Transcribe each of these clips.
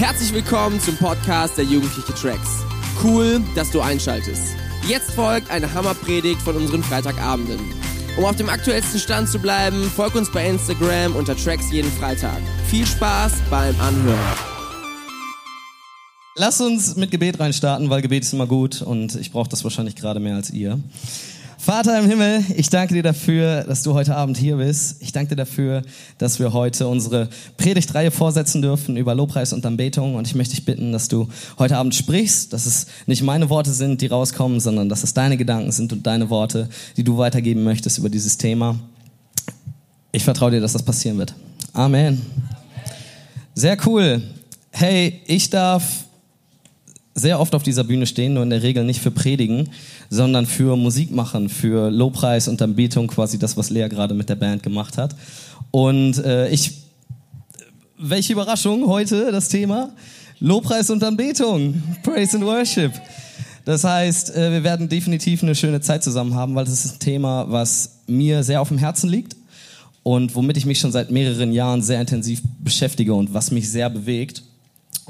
Herzlich willkommen zum Podcast der Jugendliche Tracks. Cool, dass du einschaltest. Jetzt folgt eine Hammerpredigt von unseren Freitagabenden. Um auf dem aktuellsten Stand zu bleiben, folg uns bei Instagram unter Tracks jeden Freitag. Viel Spaß beim Anhören. Lass uns mit Gebet reinstarten, weil Gebet ist immer gut und ich brauche das wahrscheinlich gerade mehr als ihr. Vater im Himmel, ich danke dir dafür, dass du heute Abend hier bist. Ich danke dir dafür, dass wir heute unsere Predigtreihe vorsetzen dürfen über Lobpreis und Anbetung. Und ich möchte dich bitten, dass du heute Abend sprichst, dass es nicht meine Worte sind, die rauskommen, sondern dass es deine Gedanken sind und deine Worte, die du weitergeben möchtest über dieses Thema. Ich vertraue dir, dass das passieren wird. Amen. Sehr cool. Hey, ich darf sehr oft auf dieser Bühne stehen, nur in der Regel nicht für Predigen, sondern für Musik machen, für Lobpreis und Anbetung, quasi das, was Lea gerade mit der Band gemacht hat. Und äh, ich, welche Überraschung heute das Thema? Lobpreis und Anbetung, Praise and Worship. Das heißt, äh, wir werden definitiv eine schöne Zeit zusammen haben, weil das ist ein Thema, was mir sehr auf dem Herzen liegt und womit ich mich schon seit mehreren Jahren sehr intensiv beschäftige und was mich sehr bewegt.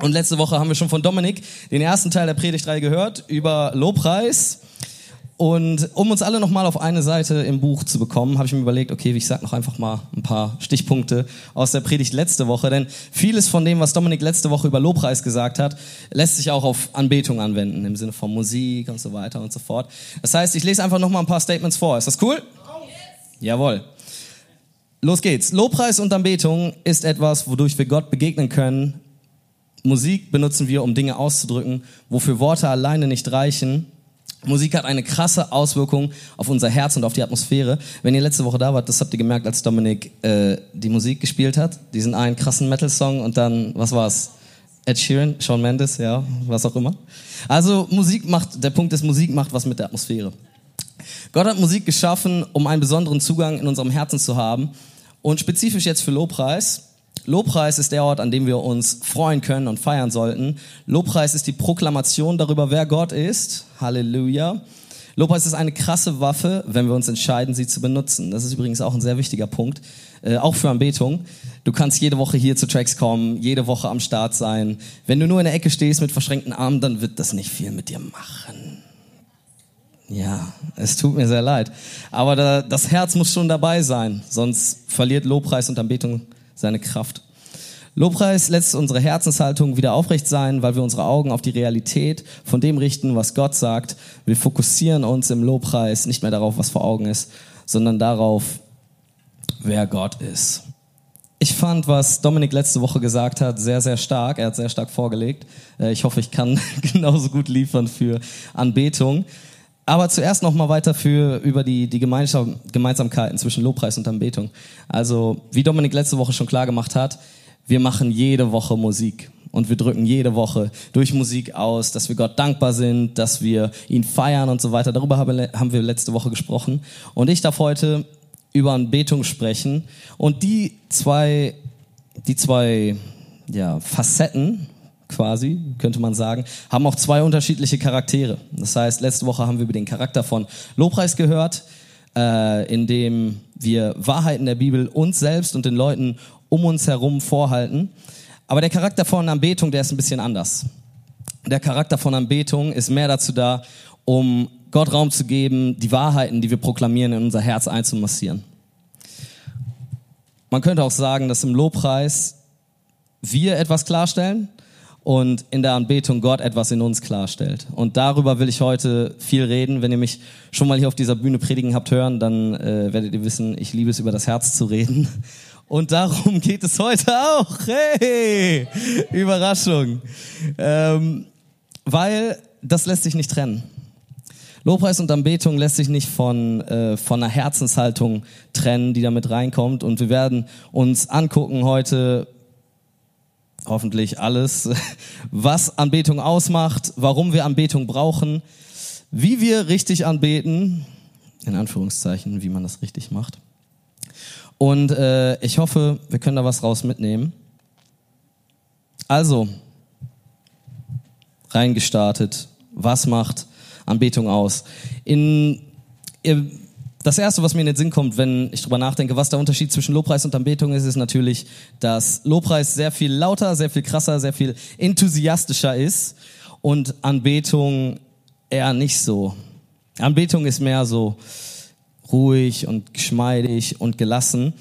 Und letzte Woche haben wir schon von Dominik den ersten Teil der Predigtreihe gehört über Lobpreis. Und um uns alle nochmal auf eine Seite im Buch zu bekommen, habe ich mir überlegt, okay, ich sage noch einfach mal ein paar Stichpunkte aus der Predigt letzte Woche. Denn vieles von dem, was Dominik letzte Woche über Lobpreis gesagt hat, lässt sich auch auf Anbetung anwenden, im Sinne von Musik und so weiter und so fort. Das heißt, ich lese einfach nochmal ein paar Statements vor. Ist das cool? Oh, yes. Jawohl. Los geht's. Lobpreis und Anbetung ist etwas, wodurch wir Gott begegnen können, Musik benutzen wir, um Dinge auszudrücken, wofür Worte alleine nicht reichen. Musik hat eine krasse Auswirkung auf unser Herz und auf die Atmosphäre. Wenn ihr letzte Woche da wart, das habt ihr gemerkt, als Dominik äh, die Musik gespielt hat. Diesen einen krassen Metal-Song und dann, was war's? Ed Sheeran, Shawn Mendes, ja, was auch immer. Also Musik macht, der Punkt ist, Musik macht was mit der Atmosphäre. Gott hat Musik geschaffen, um einen besonderen Zugang in unserem Herzen zu haben. Und spezifisch jetzt für Lobpreis Lobpreis ist der Ort, an dem wir uns freuen können und feiern sollten. Lobpreis ist die Proklamation darüber, wer Gott ist. Halleluja. Lobpreis ist eine krasse Waffe, wenn wir uns entscheiden, sie zu benutzen. Das ist übrigens auch ein sehr wichtiger Punkt, äh, auch für Anbetung. Du kannst jede Woche hier zu Tracks kommen, jede Woche am Start sein. Wenn du nur in der Ecke stehst mit verschränkten Armen, dann wird das nicht viel mit dir machen. Ja, es tut mir sehr leid. Aber da, das Herz muss schon dabei sein, sonst verliert Lobpreis und Anbetung seine Kraft. Lobpreis lässt unsere Herzenshaltung wieder aufrecht sein, weil wir unsere Augen auf die Realität von dem richten, was Gott sagt. Wir fokussieren uns im Lobpreis nicht mehr darauf, was vor Augen ist, sondern darauf, wer Gott ist. Ich fand, was Dominik letzte Woche gesagt hat, sehr, sehr stark. Er hat sehr stark vorgelegt. Äh, ich hoffe, ich kann genauso gut liefern für Anbetung. Aber zuerst noch mal weiter für, über die, die Gemeinsam, Gemeinsamkeiten zwischen Lobpreis und Anbetung. Also, wie Dominik letzte Woche schon klar gemacht hat, wir machen jede Woche Musik. Und wir drücken jede Woche durch Musik aus, dass wir Gott dankbar sind, dass wir ihn feiern und so weiter. Darüber haben wir letzte Woche gesprochen. Und ich darf heute über Anbetung sprechen. Und die zwei, die zwei ja, Facetten quasi, könnte man sagen, haben auch zwei unterschiedliche Charaktere. Das heißt, letzte Woche haben wir über den Charakter von Lobpreis gehört, äh, in dem wir Wahrheiten der Bibel uns selbst und den Leuten um uns herum vorhalten. Aber der Charakter von Anbetung, der ist ein bisschen anders. Der Charakter von Anbetung ist mehr dazu da, um Gott Raum zu geben, die Wahrheiten, die wir proklamieren, in unser Herz einzumassieren. Man könnte auch sagen, dass im Lobpreis wir etwas klarstellen und in der Anbetung Gott etwas in uns klarstellt. Und darüber will ich heute viel reden. Wenn ihr mich schon mal hier auf dieser Bühne predigen habt hören, dann äh, werdet ihr wissen, ich liebe es über das Herz zu reden. Und darum geht es heute auch. Hey, Überraschung. Ähm, weil das lässt sich nicht trennen. Lobpreis und Anbetung lässt sich nicht von, äh, von einer Herzenshaltung trennen, die damit reinkommt. Und wir werden uns angucken heute, hoffentlich alles, was Anbetung ausmacht, warum wir Anbetung brauchen, wie wir richtig anbeten, in Anführungszeichen, wie man das richtig macht. Und äh, ich hoffe, wir können da was raus mitnehmen. Also, reingestartet, was macht Anbetung aus? In, ihr das erste, was mir in den Sinn kommt, wenn ich drüber nachdenke, was der Unterschied zwischen Lobpreis und Anbetung ist, ist natürlich, dass Lobpreis sehr viel lauter, sehr viel krasser, sehr viel enthusiastischer ist und Anbetung eher nicht so. Anbetung ist mehr so ruhig und geschmeidig und gelassen.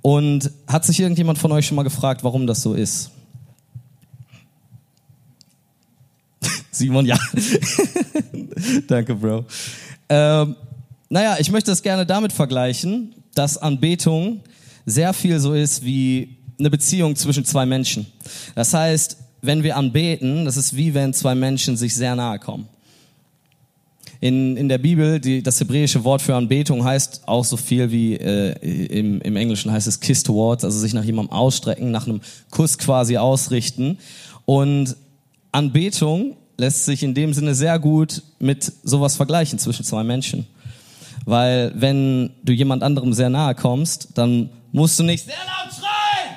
Und hat sich irgendjemand von euch schon mal gefragt, warum das so ist? Simon, ja. Danke, Bro. Ähm, naja, ich möchte es gerne damit vergleichen, dass Anbetung sehr viel so ist wie eine Beziehung zwischen zwei Menschen. Das heißt, wenn wir anbeten, das ist wie wenn zwei Menschen sich sehr nahe kommen. In, in der Bibel, die, das hebräische Wort für Anbetung heißt auch so viel wie äh, im, im Englischen heißt es kiss towards, also sich nach jemandem ausstrecken, nach einem Kuss quasi ausrichten. Und Anbetung lässt sich in dem Sinne sehr gut mit sowas vergleichen zwischen zwei Menschen. Weil wenn du jemand anderem sehr nahe kommst, dann musst du nicht sehr laut schreien,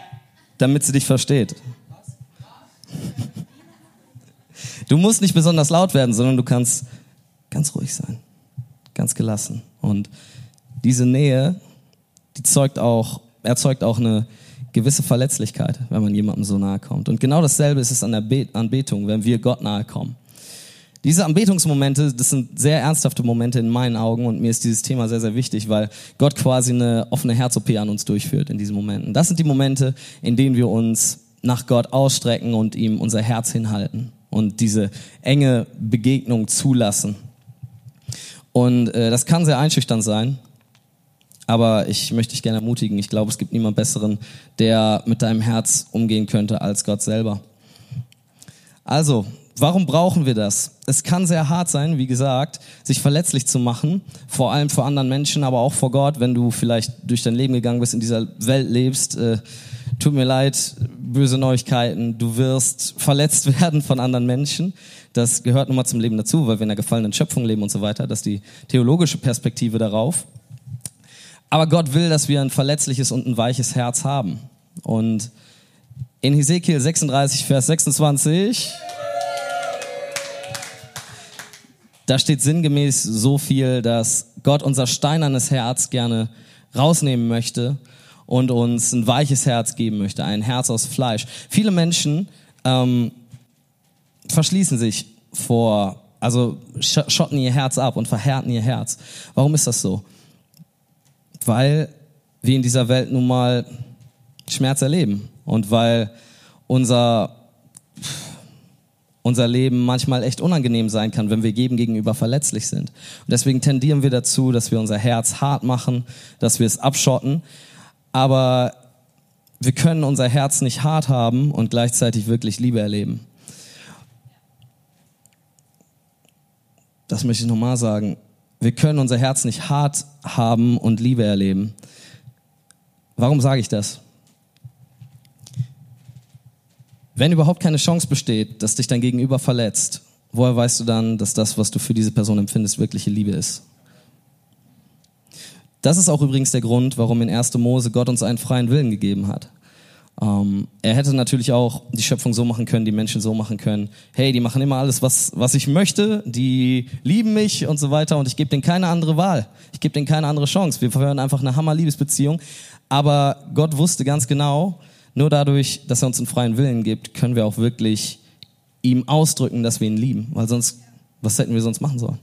damit sie dich versteht. Du musst nicht besonders laut werden, sondern du kannst ganz ruhig sein, ganz gelassen. Und diese Nähe, die zeugt auch, erzeugt auch eine gewisse Verletzlichkeit, wenn man jemandem so nahe kommt. Und genau dasselbe ist es an der Anbetung, wenn wir Gott nahe kommen. Diese Anbetungsmomente, das sind sehr ernsthafte Momente in meinen Augen und mir ist dieses Thema sehr, sehr wichtig, weil Gott quasi eine offene Herz-OP an uns durchführt in diesen Momenten. Das sind die Momente, in denen wir uns nach Gott ausstrecken und ihm unser Herz hinhalten und diese enge Begegnung zulassen. Und äh, das kann sehr einschüchternd sein, aber ich möchte dich gerne ermutigen. Ich glaube, es gibt niemand Besseren, der mit deinem Herz umgehen könnte als Gott selber. Also, Warum brauchen wir das? Es kann sehr hart sein, wie gesagt, sich verletzlich zu machen, vor allem vor anderen Menschen, aber auch vor Gott, wenn du vielleicht durch dein Leben gegangen bist, in dieser Welt lebst. Äh, tut mir leid, böse Neuigkeiten, du wirst verletzt werden von anderen Menschen. Das gehört nun mal zum Leben dazu, weil wir in einer gefallenen Schöpfung leben und so weiter. Das ist die theologische Perspektive darauf. Aber Gott will, dass wir ein verletzliches und ein weiches Herz haben. Und in Hesekiel 36, Vers 26 Da steht sinngemäß so viel, dass Gott unser steinernes Herz gerne rausnehmen möchte und uns ein weiches Herz geben möchte, ein Herz aus Fleisch. Viele Menschen ähm, verschließen sich vor, also schotten ihr Herz ab und verhärten ihr Herz. Warum ist das so? Weil wir in dieser Welt nun mal Schmerz erleben und weil unser unser Leben manchmal echt unangenehm sein kann, wenn wir jedem gegenüber verletzlich sind. Und deswegen tendieren wir dazu, dass wir unser Herz hart machen, dass wir es abschotten. Aber wir können unser Herz nicht hart haben und gleichzeitig wirklich Liebe erleben. Das möchte ich nochmal sagen. Wir können unser Herz nicht hart haben und Liebe erleben. Warum sage ich das? Wenn überhaupt keine Chance besteht, dass dich dein Gegenüber verletzt, woher weißt du dann, dass das, was du für diese Person empfindest, wirkliche Liebe ist? Das ist auch übrigens der Grund, warum in 1. Mose Gott uns einen freien Willen gegeben hat. Ähm, er hätte natürlich auch die Schöpfung so machen können, die Menschen so machen können. Hey, die machen immer alles, was, was ich möchte, die lieben mich und so weiter und ich gebe denen keine andere Wahl. Ich gebe denen keine andere Chance. Wir verhören einfach eine Hammer-Liebesbeziehung. Aber Gott wusste ganz genau, nur dadurch, dass er uns einen freien Willen gibt, können wir auch wirklich ihm ausdrücken, dass wir ihn lieben. Weil sonst, was hätten wir sonst machen sollen?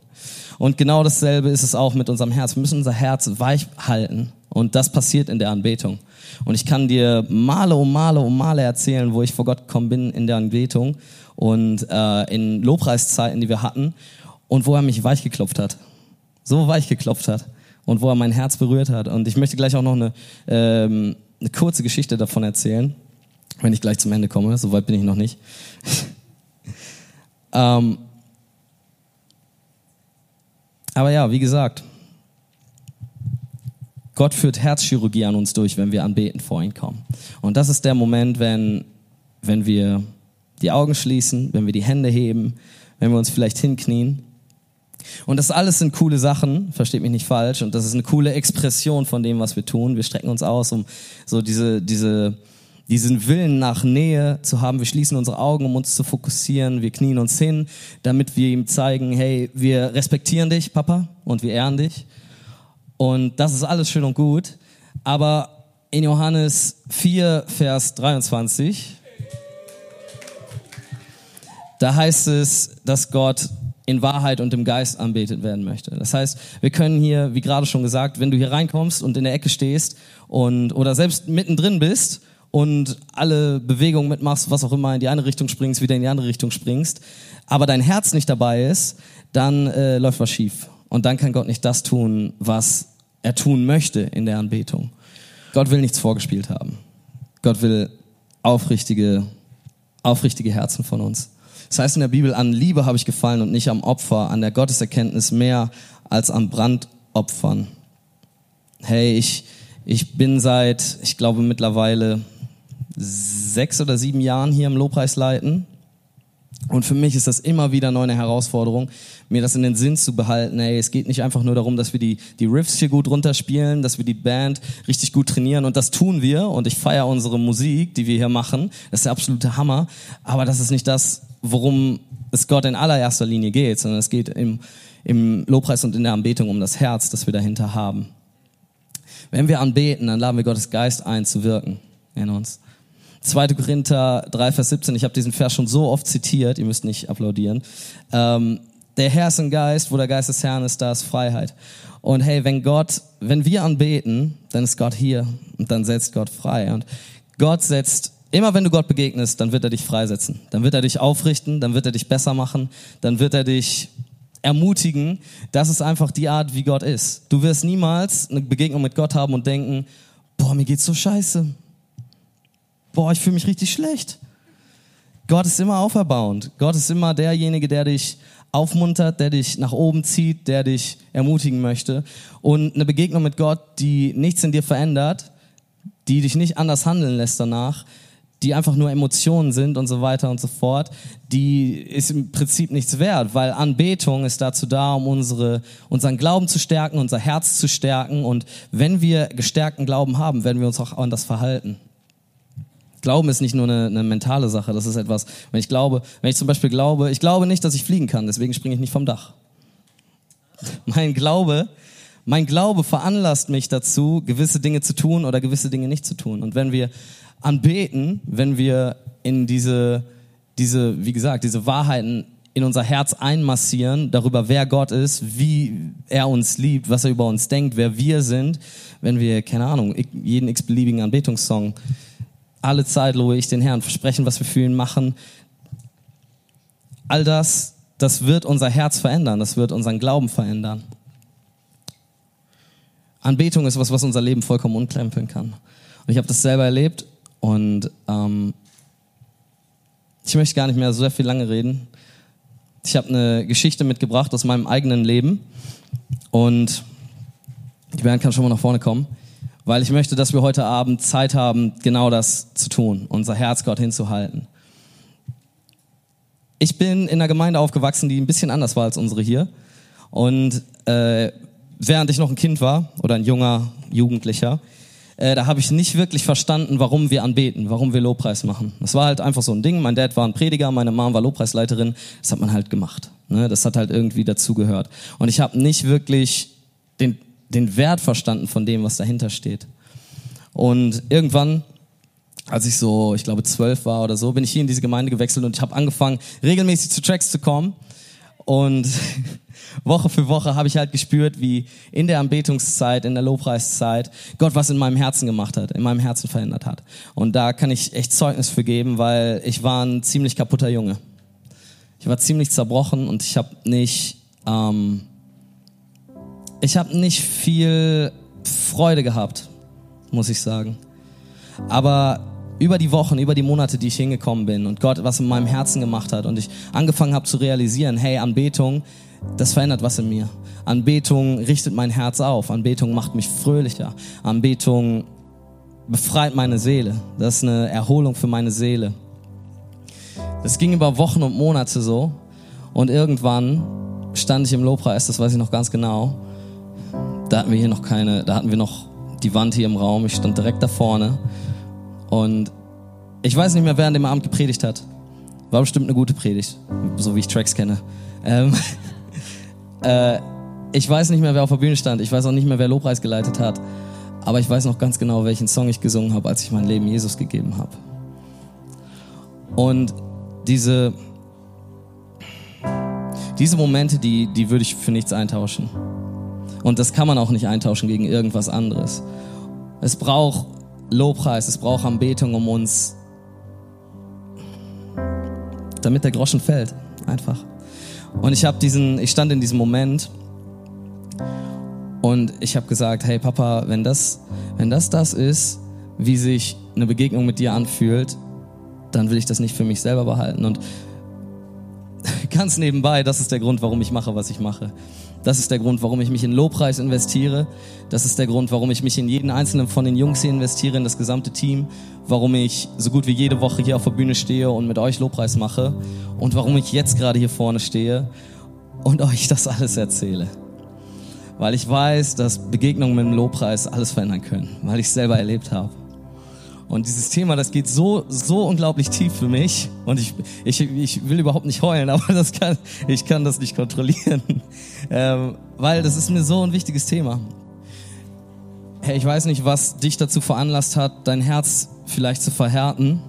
Und genau dasselbe ist es auch mit unserem Herz. Wir müssen unser Herz weich halten. Und das passiert in der Anbetung. Und ich kann dir Male um Male um Male erzählen, wo ich vor Gott gekommen bin in der Anbetung und äh, in Lobpreiszeiten, die wir hatten und wo er mich weich geklopft hat. So weich geklopft hat und wo er mein Herz berührt hat. Und ich möchte gleich auch noch eine ähm, eine kurze Geschichte davon erzählen, wenn ich gleich zum Ende komme. Soweit bin ich noch nicht. ähm, aber ja, wie gesagt, Gott führt Herzchirurgie an uns durch, wenn wir anbeten vor ihn kommen. Und das ist der Moment, wenn, wenn wir die Augen schließen, wenn wir die Hände heben, wenn wir uns vielleicht hinknien und das alles sind coole Sachen, versteht mich nicht falsch, und das ist eine coole Expression von dem, was wir tun. Wir strecken uns aus, um so diese, diese, diesen Willen nach Nähe zu haben. Wir schließen unsere Augen, um uns zu fokussieren. Wir knien uns hin, damit wir ihm zeigen, hey, wir respektieren dich, Papa, und wir ehren dich. Und das ist alles schön und gut. Aber in Johannes 4, Vers 23, da heißt es, dass Gott in Wahrheit und im Geist anbetet werden möchte. Das heißt, wir können hier, wie gerade schon gesagt, wenn du hier reinkommst und in der Ecke stehst und oder selbst mittendrin bist und alle Bewegungen mitmachst, was auch immer, in die eine Richtung springst, wieder in die andere Richtung springst, aber dein Herz nicht dabei ist, dann äh, läuft was schief. Und dann kann Gott nicht das tun, was er tun möchte in der Anbetung. Gott will nichts vorgespielt haben. Gott will aufrichtige, aufrichtige Herzen von uns. Das heißt in der Bibel, an Liebe habe ich gefallen und nicht am Opfer, an der Gotteserkenntnis mehr als an Brandopfern. Hey, ich, ich bin seit, ich glaube mittlerweile sechs oder sieben Jahren hier im Lobpreis leiten. Und für mich ist das immer wieder neu eine Herausforderung, mir das in den Sinn zu behalten. Ey, es geht nicht einfach nur darum, dass wir die, die Riffs hier gut runterspielen, dass wir die Band richtig gut trainieren. Und das tun wir. Und ich feiere unsere Musik, die wir hier machen. Das ist der absolute Hammer. Aber das ist nicht das, worum es Gott in allererster Linie geht, sondern es geht im, im Lobpreis und in der Anbetung um das Herz, das wir dahinter haben. Wenn wir anbeten, dann laden wir Gottes Geist ein zu wirken in uns. 2. Korinther 3, Vers 17, ich habe diesen Vers schon so oft zitiert, ihr müsst nicht applaudieren. Ähm, der Herr ist ein Geist, wo der Geist des Herrn ist, da ist Freiheit. Und hey, wenn Gott, wenn wir anbeten, dann ist Gott hier und dann setzt Gott frei. Und Gott setzt, immer wenn du Gott begegnest, dann wird er dich freisetzen. Dann wird er dich aufrichten, dann wird er dich besser machen, dann wird er dich ermutigen. Das ist einfach die Art, wie Gott ist. Du wirst niemals eine Begegnung mit Gott haben und denken, boah, mir geht's so scheiße boah, ich fühle mich richtig schlecht. Gott ist immer auferbauend. Gott ist immer derjenige, der dich aufmuntert, der dich nach oben zieht, der dich ermutigen möchte. Und eine Begegnung mit Gott, die nichts in dir verändert, die dich nicht anders handeln lässt danach, die einfach nur Emotionen sind und so weiter und so fort, die ist im Prinzip nichts wert, weil Anbetung ist dazu da, um unsere, unseren Glauben zu stärken, unser Herz zu stärken. Und wenn wir gestärkten Glauben haben, werden wir uns auch anders verhalten. Glauben ist nicht nur eine, eine mentale Sache, das ist etwas, wenn ich glaube, wenn ich zum Beispiel glaube, ich glaube nicht, dass ich fliegen kann, deswegen springe ich nicht vom Dach. Mein Glaube, mein Glaube veranlasst mich dazu, gewisse Dinge zu tun oder gewisse Dinge nicht zu tun. Und wenn wir anbeten, wenn wir in diese, diese, wie gesagt, diese Wahrheiten in unser Herz einmassieren, darüber, wer Gott ist, wie er uns liebt, was er über uns denkt, wer wir sind, wenn wir, keine Ahnung, jeden x-beliebigen Anbetungssong alle Zeit lobe ich den Herrn, versprechen, was wir für ihn machen. All das, das wird unser Herz verändern, das wird unseren Glauben verändern. Anbetung ist was, was unser Leben vollkommen umkrempeln kann. Und ich habe das selber erlebt und ähm, ich möchte gar nicht mehr so sehr viel lange reden. Ich habe eine Geschichte mitgebracht aus meinem eigenen Leben und die Band kann schon mal nach vorne kommen weil ich möchte, dass wir heute Abend Zeit haben, genau das zu tun, unser Herz Gott hinzuhalten. Ich bin in einer Gemeinde aufgewachsen, die ein bisschen anders war als unsere hier. Und äh, während ich noch ein Kind war oder ein junger Jugendlicher, äh, da habe ich nicht wirklich verstanden, warum wir anbeten, warum wir Lobpreis machen. Das war halt einfach so ein Ding. Mein Dad war ein Prediger, meine Mom war Lobpreisleiterin. Das hat man halt gemacht. Ne? Das hat halt irgendwie dazugehört. Und ich habe nicht wirklich den den Wert verstanden von dem, was dahinter steht. Und irgendwann, als ich so, ich glaube zwölf war oder so, bin ich hier in diese Gemeinde gewechselt und ich habe angefangen, regelmäßig zu Tracks zu kommen. Und Woche für Woche habe ich halt gespürt, wie in der Anbetungszeit, in der Lobpreiszeit Gott was in meinem Herzen gemacht hat, in meinem Herzen verändert hat. Und da kann ich echt Zeugnis für geben, weil ich war ein ziemlich kaputter Junge. Ich war ziemlich zerbrochen und ich habe nicht ähm, ich habe nicht viel Freude gehabt, muss ich sagen. Aber über die Wochen, über die Monate, die ich hingekommen bin und Gott was in meinem Herzen gemacht hat und ich angefangen habe zu realisieren, hey, Anbetung, das verändert was in mir. Anbetung richtet mein Herz auf. Anbetung macht mich fröhlicher. Anbetung befreit meine Seele. Das ist eine Erholung für meine Seele. Das ging über Wochen und Monate so. Und irgendwann stand ich im Lobpreis, das weiß ich noch ganz genau. Da hatten wir hier noch keine, da hatten wir noch die Wand hier im Raum. Ich stand direkt da vorne. Und ich weiß nicht mehr, wer an dem Abend gepredigt hat. War bestimmt eine gute Predigt, so wie ich Tracks kenne. Ähm, äh, ich weiß nicht mehr, wer auf der Bühne stand. Ich weiß auch nicht mehr, wer Lobpreis geleitet hat. Aber ich weiß noch ganz genau, welchen Song ich gesungen habe, als ich mein Leben Jesus gegeben habe. Und diese, diese Momente, die, die würde ich für nichts eintauschen. Und das kann man auch nicht eintauschen gegen irgendwas anderes. Es braucht Lobpreis, es braucht Anbetung, um uns, damit der Groschen fällt, einfach. Und ich habe diesen, ich stand in diesem Moment und ich habe gesagt, hey Papa, wenn das, wenn das das ist, wie sich eine Begegnung mit dir anfühlt, dann will ich das nicht für mich selber behalten. Und ganz nebenbei, das ist der Grund, warum ich mache, was ich mache. Das ist der Grund, warum ich mich in Lobpreis investiere. Das ist der Grund, warum ich mich in jeden einzelnen von den Jungs hier investiere, in das gesamte Team. Warum ich so gut wie jede Woche hier auf der Bühne stehe und mit euch Lobpreis mache. Und warum ich jetzt gerade hier vorne stehe und euch das alles erzähle. Weil ich weiß, dass Begegnungen mit dem Lobpreis alles verändern können. Weil ich es selber erlebt habe. Und dieses Thema, das geht so, so unglaublich tief für mich. Und ich, ich, ich will überhaupt nicht heulen, aber das kann, ich kann das nicht kontrollieren. Ähm, weil das ist mir so ein wichtiges Thema. Hey, ich weiß nicht, was dich dazu veranlasst hat, dein Herz vielleicht zu verhärten.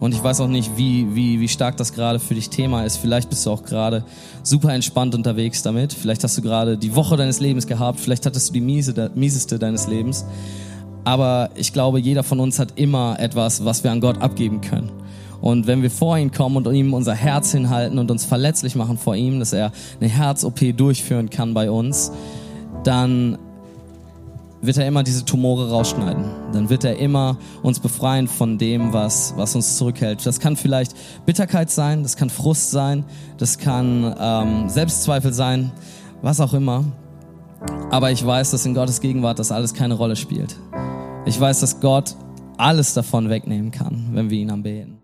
Und ich weiß auch nicht, wie, wie, wie stark das gerade für dich Thema ist. Vielleicht bist du auch gerade super entspannt unterwegs damit. Vielleicht hast du gerade die Woche deines Lebens gehabt. Vielleicht hattest du die miese, mieseste deines Lebens. Aber ich glaube, jeder von uns hat immer etwas, was wir an Gott abgeben können. Und wenn wir vor ihn kommen und ihm unser Herz hinhalten und uns verletzlich machen vor ihm, dass er eine Herz-OP durchführen kann bei uns, dann wird er immer diese Tumore rausschneiden. Dann wird er immer uns befreien von dem, was, was uns zurückhält. Das kann vielleicht Bitterkeit sein, das kann Frust sein, das kann ähm, Selbstzweifel sein, was auch immer. Aber ich weiß, dass in Gottes Gegenwart das alles keine Rolle spielt. Ich weiß, dass Gott alles davon wegnehmen kann, wenn wir ihn anbeten.